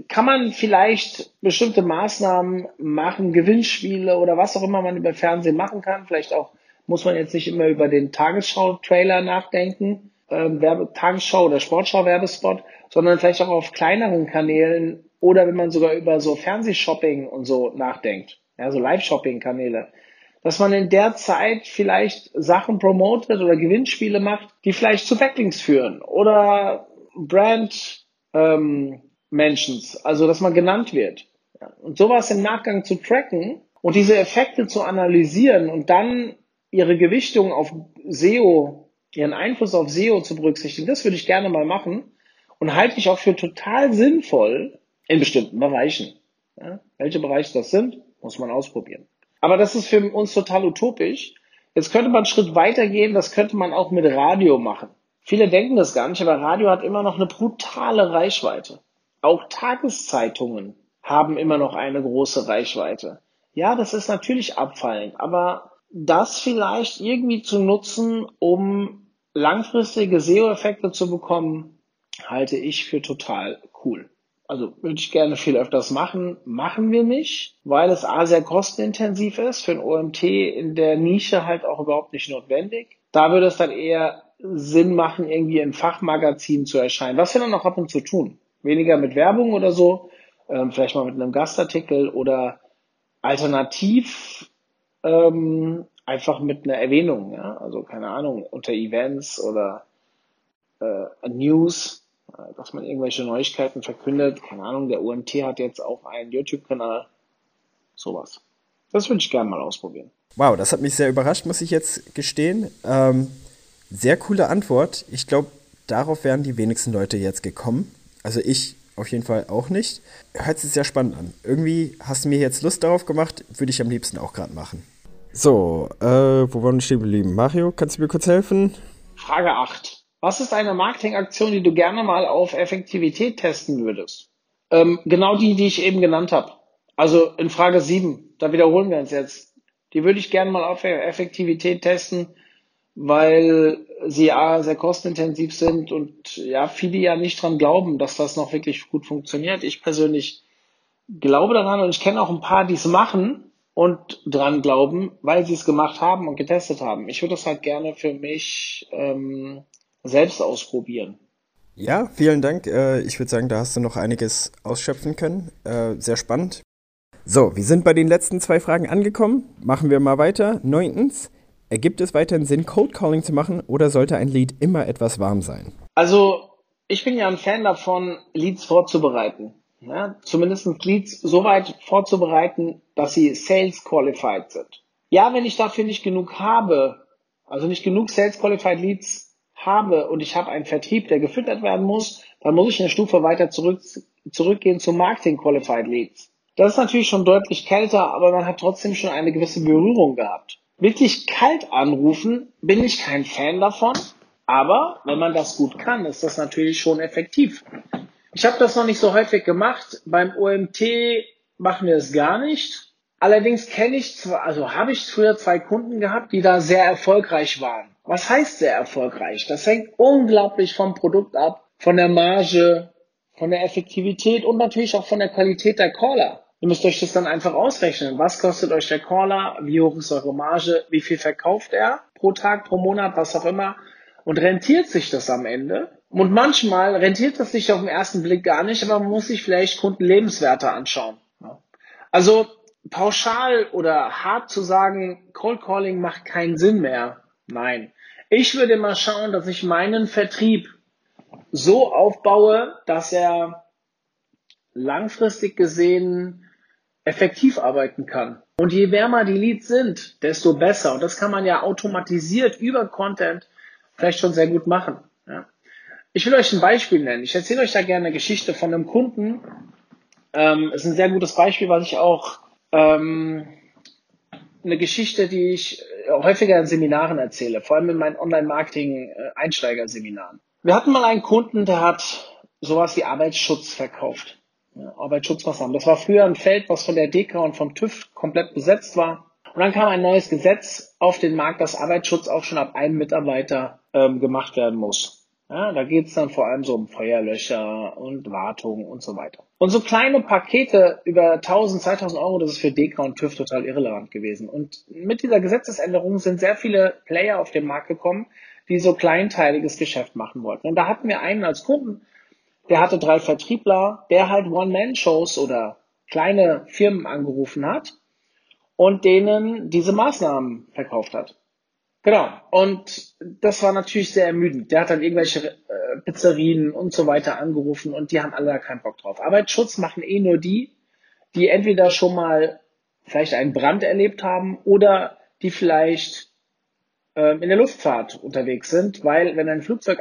Kann man vielleicht bestimmte Maßnahmen machen, Gewinnspiele oder was auch immer man über Fernsehen machen kann. Vielleicht auch muss man jetzt nicht immer über den Tagesschau-Trailer nachdenken, äh, Werbe Tagesschau oder Sportschau-Werbespot, sondern vielleicht auch auf kleineren Kanälen oder wenn man sogar über so Fernsehshopping und so nachdenkt, ja, so Live-Shopping-Kanäle dass man in der Zeit vielleicht Sachen promotet oder Gewinnspiele macht, die vielleicht zu Backlinks führen oder Brand ähm, Mentions, also dass man genannt wird. Und sowas im Nachgang zu tracken und diese Effekte zu analysieren und dann ihre Gewichtung auf SEO, ihren Einfluss auf SEO zu berücksichtigen, das würde ich gerne mal machen und halte ich auch für total sinnvoll in bestimmten Bereichen. Ja. Welche Bereiche das sind, muss man ausprobieren. Aber das ist für uns total utopisch. Jetzt könnte man einen Schritt weiter gehen, das könnte man auch mit Radio machen. Viele denken das gar nicht, aber Radio hat immer noch eine brutale Reichweite. Auch Tageszeitungen haben immer noch eine große Reichweite. Ja, das ist natürlich abfallend, aber das vielleicht irgendwie zu nutzen, um langfristige SEO-Effekte zu bekommen, halte ich für total cool. Also würde ich gerne viel öfters machen. Machen wir nicht, weil es A sehr kostenintensiv ist, für ein OMT in der Nische halt auch überhaupt nicht notwendig. Da würde es dann eher Sinn machen, irgendwie in Fachmagazinen zu erscheinen. Was wir dann auch ab und zu tun. Weniger mit Werbung oder so, ähm, vielleicht mal mit einem Gastartikel oder alternativ ähm, einfach mit einer Erwähnung, ja, also keine Ahnung, unter Events oder äh, News dass man irgendwelche Neuigkeiten verkündet. Keine Ahnung, der UMT hat jetzt auch einen YouTube-Kanal. Sowas. Das würde ich gerne mal ausprobieren. Wow, das hat mich sehr überrascht, muss ich jetzt gestehen. Ähm, sehr coole Antwort. Ich glaube, darauf wären die wenigsten Leute jetzt gekommen. Also ich auf jeden Fall auch nicht. Hört sich sehr spannend an. Irgendwie hast du mir jetzt Lust darauf gemacht, würde ich am liebsten auch gerade machen. So, äh, wo waren wir stehen geblieben? Mario, kannst du mir kurz helfen? Frage 8. Was ist eine Marketingaktion, die du gerne mal auf Effektivität testen würdest? Ähm, genau die, die ich eben genannt habe. Also in Frage 7, da wiederholen wir uns jetzt. Die würde ich gerne mal auf Effektivität testen, weil sie ja sehr kostenintensiv sind und ja, viele ja nicht dran glauben, dass das noch wirklich gut funktioniert. Ich persönlich glaube daran und ich kenne auch ein paar, die es machen und dran glauben, weil sie es gemacht haben und getestet haben. Ich würde das halt gerne für mich ähm, selbst ausprobieren. Ja, vielen Dank. Äh, ich würde sagen, da hast du noch einiges ausschöpfen können. Äh, sehr spannend. So, wir sind bei den letzten zwei Fragen angekommen. Machen wir mal weiter. Neuntens, ergibt es weiterhin Sinn, Cold Calling zu machen oder sollte ein Lead immer etwas warm sein? Also, ich bin ja ein Fan davon, Leads vorzubereiten. Ja, zumindest Leads so weit vorzubereiten, dass sie Sales Qualified sind. Ja, wenn ich dafür nicht genug habe, also nicht genug Sales Qualified Leads habe und ich habe einen Vertrieb, der gefüttert werden muss, dann muss ich eine Stufe weiter zurück, zurückgehen zu Marketing Qualified Leads. Das ist natürlich schon deutlich kälter, aber man hat trotzdem schon eine gewisse Berührung gehabt. Wirklich kalt anrufen bin ich kein Fan davon, aber wenn man das gut kann, ist das natürlich schon effektiv. Ich habe das noch nicht so häufig gemacht. Beim OMT machen wir es gar nicht. Allerdings kenne ich also habe ich früher zwei Kunden gehabt, die da sehr erfolgreich waren. Was heißt sehr erfolgreich? Das hängt unglaublich vom Produkt ab, von der Marge, von der Effektivität und natürlich auch von der Qualität der Caller. Ihr müsst euch das dann einfach ausrechnen. Was kostet euch der Caller? Wie hoch ist eure Marge? Wie viel verkauft er pro Tag, pro Monat, was auch immer? Und rentiert sich das am Ende? Und manchmal rentiert das sich auf den ersten Blick gar nicht, aber man muss sich vielleicht Kundenlebenswerte anschauen. Also pauschal oder hart zu sagen, Cold Calling macht keinen Sinn mehr. Nein. Ich würde mal schauen, dass ich meinen Vertrieb so aufbaue, dass er langfristig gesehen effektiv arbeiten kann. Und je wärmer die Leads sind, desto besser. Und das kann man ja automatisiert über Content vielleicht schon sehr gut machen. Ja. Ich will euch ein Beispiel nennen. Ich erzähle euch da gerne eine Geschichte von einem Kunden. Ähm, ist ein sehr gutes Beispiel, was ich auch ähm, eine Geschichte, die ich häufiger in Seminaren erzähle, vor allem in meinen Online-Marketing-Einsteigerseminaren. Wir hatten mal einen Kunden, der hat sowas wie Arbeitsschutz verkauft. Ja, Arbeitsschutzmaßnahmen. Das war früher ein Feld, was von der DK und vom TÜV komplett besetzt war. Und dann kam ein neues Gesetz auf den Markt, dass Arbeitsschutz auch schon ab einem Mitarbeiter ähm, gemacht werden muss. Ja, da geht's dann vor allem so um Feuerlöcher und Wartung und so weiter. Und so kleine Pakete über 1000, 2000 Euro, das ist für DEKRA und TÜV total irrelevant gewesen. Und mit dieser Gesetzesänderung sind sehr viele Player auf den Markt gekommen, die so kleinteiliges Geschäft machen wollten. Und da hatten wir einen als Kunden, der hatte drei Vertriebler, der halt One-Man-Shows oder kleine Firmen angerufen hat und denen diese Maßnahmen verkauft hat. Genau. Und das war natürlich sehr ermüdend. Der hat dann irgendwelche äh, Pizzerien und so weiter angerufen und die haben alle da keinen Bock drauf. Arbeitsschutz machen eh nur die, die entweder schon mal vielleicht einen Brand erlebt haben oder die vielleicht äh, in der Luftfahrt unterwegs sind, weil wenn ein Flugzeug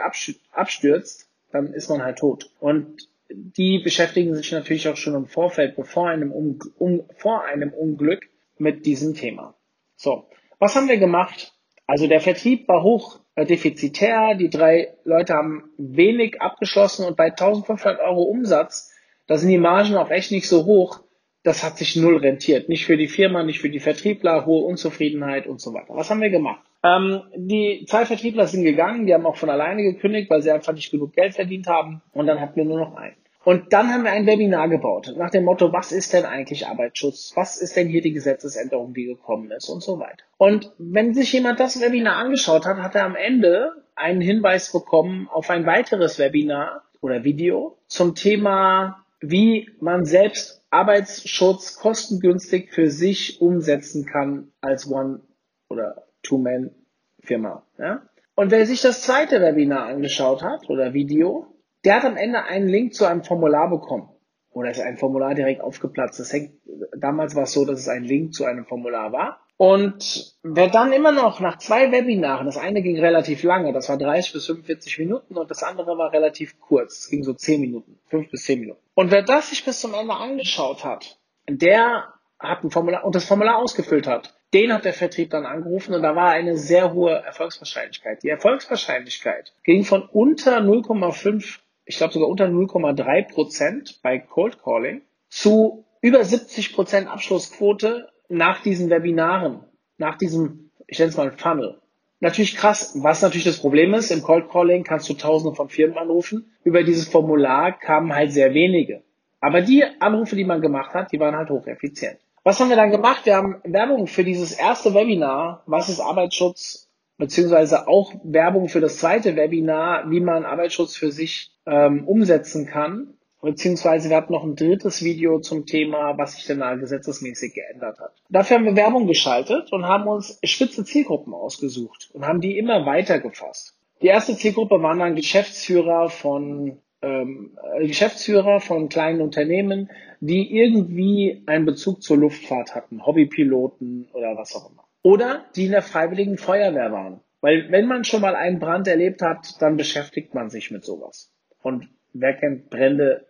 abstürzt, dann ist man halt tot. Und die beschäftigen sich natürlich auch schon im Vorfeld, bevor einem um, um, vor einem Unglück mit diesem Thema. So, was haben wir gemacht? Also der Vertrieb war hoch äh, defizitär, die drei Leute haben wenig abgeschlossen und bei 1500 Euro Umsatz, da sind die Margen auch echt nicht so hoch, das hat sich null rentiert. Nicht für die Firma, nicht für die Vertriebler, hohe Unzufriedenheit und so weiter. Was haben wir gemacht? Ähm, die zwei Vertriebler sind gegangen, die haben auch von alleine gekündigt, weil sie einfach nicht genug Geld verdient haben und dann hatten wir nur noch einen. Und dann haben wir ein Webinar gebaut, nach dem Motto, was ist denn eigentlich Arbeitsschutz? Was ist denn hier die Gesetzesänderung, die gekommen ist und so weiter. Und wenn sich jemand das Webinar angeschaut hat, hat er am Ende einen Hinweis bekommen auf ein weiteres Webinar oder Video zum Thema, wie man selbst Arbeitsschutz kostengünstig für sich umsetzen kann als One- oder Two-Man-Firma. Ja? Und wer sich das zweite Webinar angeschaut hat oder Video, der hat am Ende einen Link zu einem Formular bekommen. Oder ist ein Formular direkt aufgeplatzt. Das hängt, damals war es so, dass es ein Link zu einem Formular war. Und wer dann immer noch nach zwei Webinaren, das eine ging relativ lange, das war 30 bis 45 Minuten und das andere war relativ kurz, es ging so 10 Minuten, 5 bis 10 Minuten. Und wer das sich bis zum Ende angeschaut hat, der hat ein Formular und das Formular ausgefüllt hat, den hat der Vertrieb dann angerufen und da war eine sehr hohe Erfolgswahrscheinlichkeit. Die Erfolgswahrscheinlichkeit ging von unter 0,5 ich glaube sogar unter 0,3 Prozent bei Cold Calling zu über 70 Prozent Abschlussquote nach diesen Webinaren, nach diesem, ich nenne es mal Funnel. Natürlich krass. Was natürlich das Problem ist, im Cold Calling kannst du tausende von Firmen anrufen. Über dieses Formular kamen halt sehr wenige. Aber die Anrufe, die man gemacht hat, die waren halt hocheffizient. Was haben wir dann gemacht? Wir haben Werbung für dieses erste Webinar, was ist Arbeitsschutz, beziehungsweise auch Werbung für das zweite Webinar, wie man Arbeitsschutz für sich ähm, umsetzen kann. Beziehungsweise wir hatten noch ein drittes Video zum Thema, was sich denn da gesetzesmäßig geändert hat. Dafür haben wir Werbung geschaltet und haben uns spitze Zielgruppen ausgesucht und haben die immer weiter gefasst. Die erste Zielgruppe waren dann Geschäftsführer von ähm, Geschäftsführer von kleinen Unternehmen, die irgendwie einen Bezug zur Luftfahrt hatten, Hobbypiloten oder was auch immer. Oder die in der freiwilligen Feuerwehr waren. Weil wenn man schon mal einen Brand erlebt hat, dann beschäftigt man sich mit sowas. Und wer kennt Brände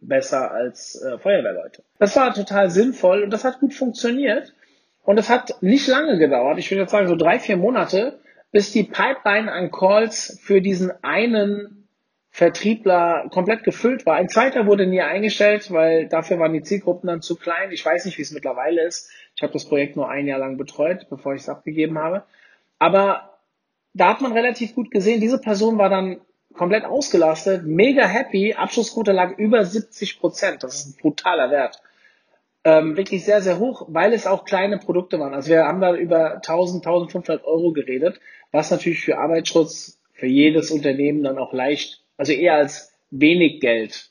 besser als äh, Feuerwehrleute? Das war total sinnvoll und das hat gut funktioniert. Und es hat nicht lange gedauert, ich würde jetzt sagen so drei, vier Monate, bis die Pipeline an Calls für diesen einen Vertriebler komplett gefüllt war. Ein zweiter wurde nie eingestellt, weil dafür waren die Zielgruppen dann zu klein. Ich weiß nicht, wie es mittlerweile ist. Ich habe das Projekt nur ein Jahr lang betreut, bevor ich es abgegeben habe. Aber da hat man relativ gut gesehen, diese Person war dann komplett ausgelastet, mega happy, Abschlussquote lag über 70 Prozent, das ist ein brutaler Wert. Ähm, wirklich sehr, sehr hoch, weil es auch kleine Produkte waren. Also wir haben da über 1000, 1500 Euro geredet, was natürlich für Arbeitsschutz für jedes Unternehmen dann auch leicht, also eher als wenig Geld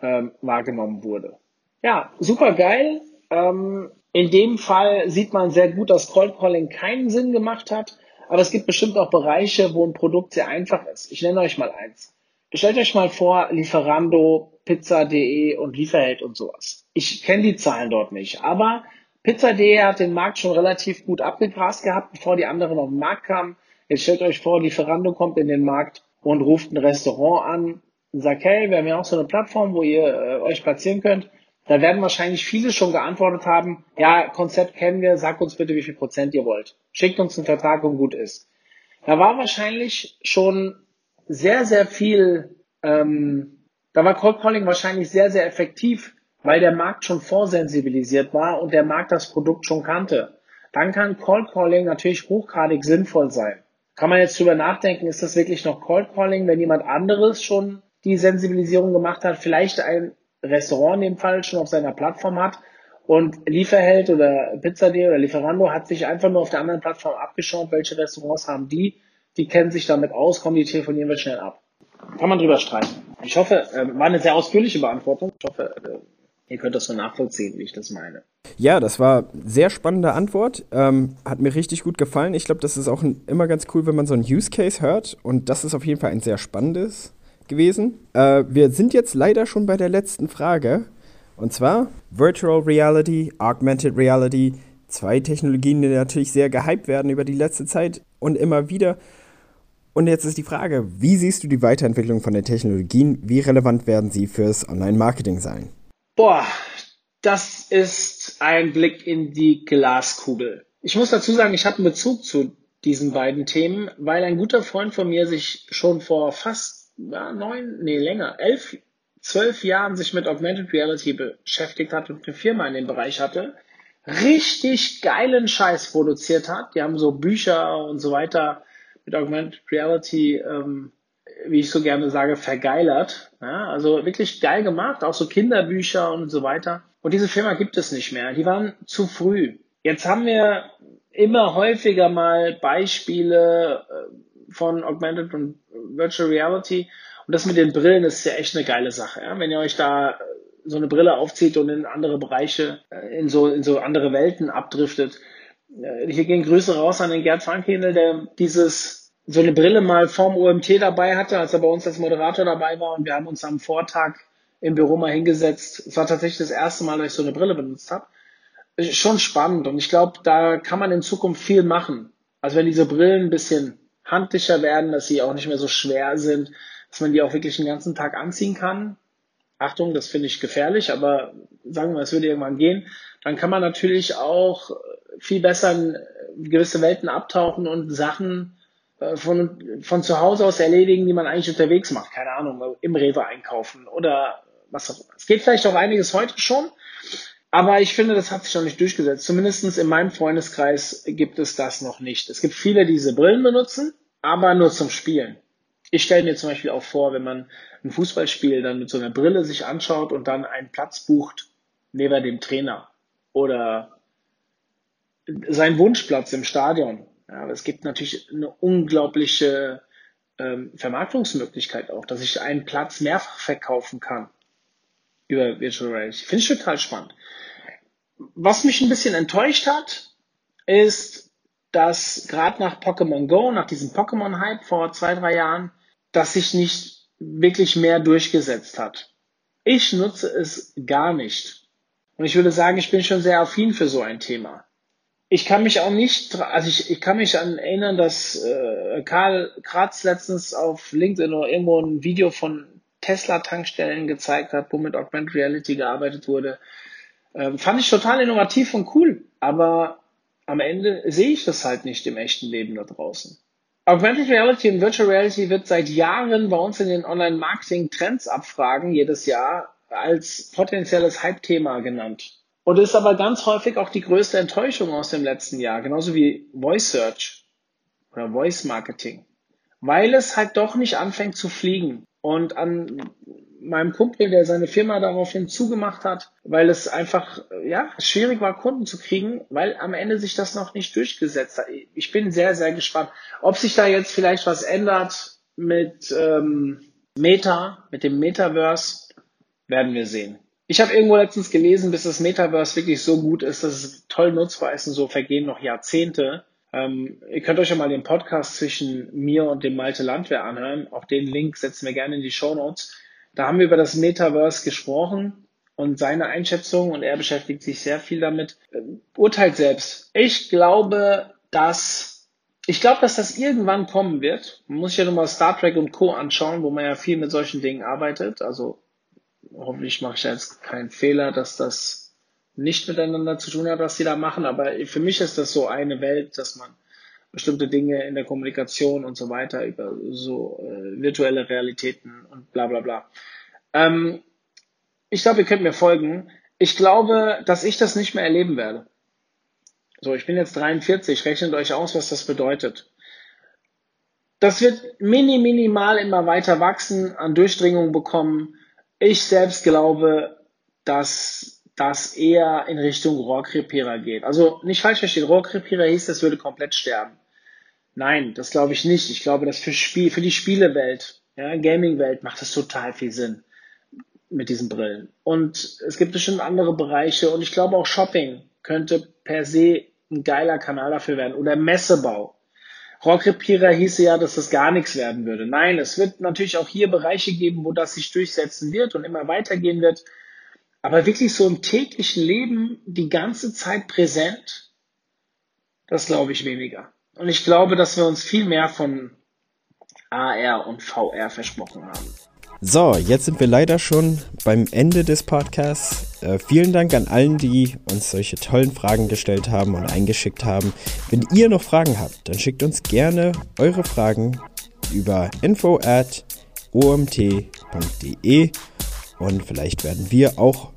ähm, wahrgenommen wurde. Ja, super geil. Ähm, in dem Fall sieht man sehr gut, dass Cold Calling keinen Sinn gemacht hat. Aber es gibt bestimmt auch Bereiche, wo ein Produkt sehr einfach ist. Ich nenne euch mal eins. Stellt euch mal vor, Lieferando, Pizza.de und Lieferheld und sowas. Ich kenne die Zahlen dort nicht, aber Pizza.de hat den Markt schon relativ gut abgegrast gehabt, bevor die anderen auf den Markt kamen. Jetzt stellt euch vor, Lieferando kommt in den Markt und ruft ein Restaurant an und sagt, hey, wir haben ja auch so eine Plattform, wo ihr äh, euch platzieren könnt. Da werden wahrscheinlich viele schon geantwortet haben, ja, Konzept kennen wir, sagt uns bitte, wie viel Prozent ihr wollt. Schickt uns einen Vertrag und gut ist. Da war wahrscheinlich schon sehr, sehr viel, ähm, da war Cold Calling wahrscheinlich sehr, sehr effektiv, weil der Markt schon vorsensibilisiert war und der Markt das Produkt schon kannte. Dann kann Cold Calling natürlich hochgradig sinnvoll sein. Kann man jetzt drüber nachdenken, ist das wirklich noch Cold Calling, wenn jemand anderes schon die Sensibilisierung gemacht hat, vielleicht ein Restaurant in dem Fall schon auf seiner Plattform hat und Lieferheld oder Pizza.de oder Lieferando hat sich einfach nur auf der anderen Plattform abgeschaut, welche Restaurants haben die, die kennen sich damit aus, kommen die telefonieren wir schnell ab. Kann man drüber streiten. Ich hoffe, äh, war eine sehr ausführliche Beantwortung. Ich hoffe, äh, ihr könnt das so nachvollziehen, wie ich das meine. Ja, das war sehr spannende Antwort. Ähm, hat mir richtig gut gefallen. Ich glaube, das ist auch ein, immer ganz cool, wenn man so einen Use Case hört. Und das ist auf jeden Fall ein sehr spannendes gewesen. Äh, wir sind jetzt leider schon bei der letzten Frage. Und zwar Virtual Reality, Augmented Reality. Zwei Technologien, die natürlich sehr gehypt werden über die letzte Zeit und immer wieder. Und jetzt ist die Frage, wie siehst du die Weiterentwicklung von den Technologien? Wie relevant werden sie fürs Online-Marketing sein? Boah, das ist ein Blick in die Glaskugel. Ich muss dazu sagen, ich habe einen Bezug zu diesen beiden Themen, weil ein guter Freund von mir sich schon vor fast ja, neun, nee, länger, elf, zwölf Jahren sich mit Augmented Reality beschäftigt hat und eine Firma in dem Bereich hatte, richtig geilen Scheiß produziert hat. Die haben so Bücher und so weiter mit Augmented Reality, ähm, wie ich so gerne sage, vergeilert. Ja, also wirklich geil gemacht, auch so Kinderbücher und so weiter. Und diese Firma gibt es nicht mehr. Die waren zu früh. Jetzt haben wir immer häufiger mal Beispiele äh, von Augmented und Virtual Reality. Und das mit den Brillen ist ja echt eine geile Sache. Ja? Wenn ihr euch da äh, so eine Brille aufzieht und in andere Bereiche, äh, in so, in so andere Welten abdriftet. Äh, hier gehen Grüße raus an den Gerd Frankhindel, der dieses, so eine Brille mal vorm OMT dabei hatte, als er bei uns als Moderator dabei war und wir haben uns am Vortag im Büro mal hingesetzt. Es war tatsächlich das erste Mal, dass ich so eine Brille benutzt habe. Schon spannend und ich glaube, da kann man in Zukunft viel machen. Also wenn diese Brillen ein bisschen handlicher werden, dass sie auch nicht mehr so schwer sind, dass man die auch wirklich den ganzen Tag anziehen kann. Achtung, das finde ich gefährlich, aber sagen wir, es würde irgendwann gehen. Dann kann man natürlich auch viel besser in gewisse Welten abtauchen und Sachen äh, von, von zu Hause aus erledigen, die man eigentlich unterwegs macht. Keine Ahnung, im Rewe einkaufen oder was auch immer. Es geht vielleicht auch einiges heute schon, aber ich finde, das hat sich noch nicht durchgesetzt. Zumindest in meinem Freundeskreis gibt es das noch nicht. Es gibt viele, die diese Brillen benutzen, aber nur zum Spielen. Ich stelle mir zum Beispiel auch vor, wenn man ein Fußballspiel dann mit so einer Brille sich anschaut und dann einen Platz bucht neben dem Trainer oder seinen Wunschplatz im Stadion. Ja, aber es gibt natürlich eine unglaubliche ähm, Vermarktungsmöglichkeit auch, dass ich einen Platz mehrfach verkaufen kann über Virtual Reality. Finde ich total spannend. Was mich ein bisschen enttäuscht hat, ist, dass gerade nach Pokémon Go, nach diesem Pokémon-Hype vor zwei, drei Jahren, dass sich nicht wirklich mehr durchgesetzt hat. Ich nutze es gar nicht. Und ich würde sagen, ich bin schon sehr affin für so ein Thema. Ich kann mich auch nicht, also ich, ich kann mich an erinnern, dass äh, Karl Kratz letztens auf LinkedIn oder irgendwo ein Video von Tesla-Tankstellen gezeigt hat, wo mit Augmented Reality gearbeitet wurde. Ähm, fand ich total innovativ und cool, aber am Ende sehe ich das halt nicht im echten Leben da draußen. Augmented Reality und Virtual Reality wird seit Jahren bei uns in den Online-Marketing-Trends-Abfragen jedes Jahr als potenzielles Hype-Thema genannt. Und ist aber ganz häufig auch die größte Enttäuschung aus dem letzten Jahr, genauso wie Voice Search oder Voice Marketing, weil es halt doch nicht anfängt zu fliegen. Und an meinem Kumpel, der seine Firma daraufhin zugemacht hat, weil es einfach ja schwierig war, Kunden zu kriegen, weil am Ende sich das noch nicht durchgesetzt hat. Ich bin sehr, sehr gespannt, ob sich da jetzt vielleicht was ändert mit ähm, Meta, mit dem Metaverse, werden wir sehen. Ich habe irgendwo letztens gelesen, bis das Metaverse wirklich so gut ist, dass es toll nutzbar ist und so vergehen noch Jahrzehnte. Ähm, ihr könnt euch ja mal den Podcast zwischen mir und dem Malte Landwehr anhören. Auch den Link setzen wir gerne in die Show Notes. Da haben wir über das Metaverse gesprochen und seine Einschätzung und er beschäftigt sich sehr viel damit. Ähm, urteilt selbst. Ich glaube, dass ich glaube, dass das irgendwann kommen wird. Man muss sich ja nur mal Star Trek und Co. anschauen, wo man ja viel mit solchen Dingen arbeitet. Also hoffentlich mache ich jetzt keinen Fehler, dass das nicht miteinander zu tun hat, was sie da machen. Aber für mich ist das so eine Welt, dass man bestimmte Dinge in der Kommunikation und so weiter über so äh, virtuelle Realitäten und bla bla bla. Ähm, ich glaube, ihr könnt mir folgen. Ich glaube, dass ich das nicht mehr erleben werde. So, ich bin jetzt 43, rechnet euch aus, was das bedeutet. Das wird mini, minimal immer weiter wachsen, an Durchdringung bekommen. Ich selbst glaube, dass das eher in Richtung Rohrkrepierer geht. Also nicht falsch verstehen, Rohrkrepierer hieß, das würde komplett sterben. Nein, das glaube ich nicht. Ich glaube, dass für, Spiel, für die Spielewelt, ja, Gaming-Welt macht das total viel Sinn mit diesen Brillen. Und es gibt bestimmt andere Bereiche und ich glaube auch Shopping könnte per se ein geiler Kanal dafür werden oder Messebau. Rohrkrepierer hieße ja, dass das gar nichts werden würde. Nein, es wird natürlich auch hier Bereiche geben, wo das sich durchsetzen wird und immer weitergehen wird. Aber wirklich so im täglichen Leben die ganze Zeit präsent, das glaube ich weniger. Und ich glaube, dass wir uns viel mehr von AR und VR versprochen haben. So, jetzt sind wir leider schon beim Ende des Podcasts. Äh, vielen Dank an allen, die uns solche tollen Fragen gestellt haben und eingeschickt haben. Wenn ihr noch Fragen habt, dann schickt uns gerne eure Fragen über info at omt.de und vielleicht werden wir auch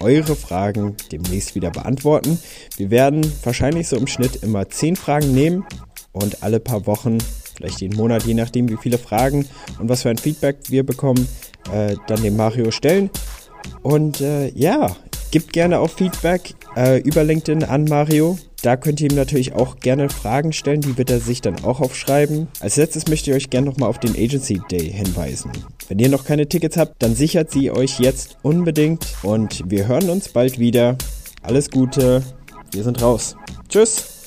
eure Fragen demnächst wieder beantworten. Wir werden wahrscheinlich so im Schnitt immer 10 Fragen nehmen und alle paar Wochen, vielleicht jeden Monat, je nachdem wie viele Fragen und was für ein Feedback wir bekommen, äh, dann dem Mario stellen. Und äh, ja, Gebt gerne auch Feedback äh, über LinkedIn an Mario. Da könnt ihr ihm natürlich auch gerne Fragen stellen, die wird er sich dann auch aufschreiben. Als letztes möchte ich euch gerne nochmal auf den Agency Day hinweisen. Wenn ihr noch keine Tickets habt, dann sichert sie euch jetzt unbedingt und wir hören uns bald wieder. Alles Gute, wir sind raus. Tschüss!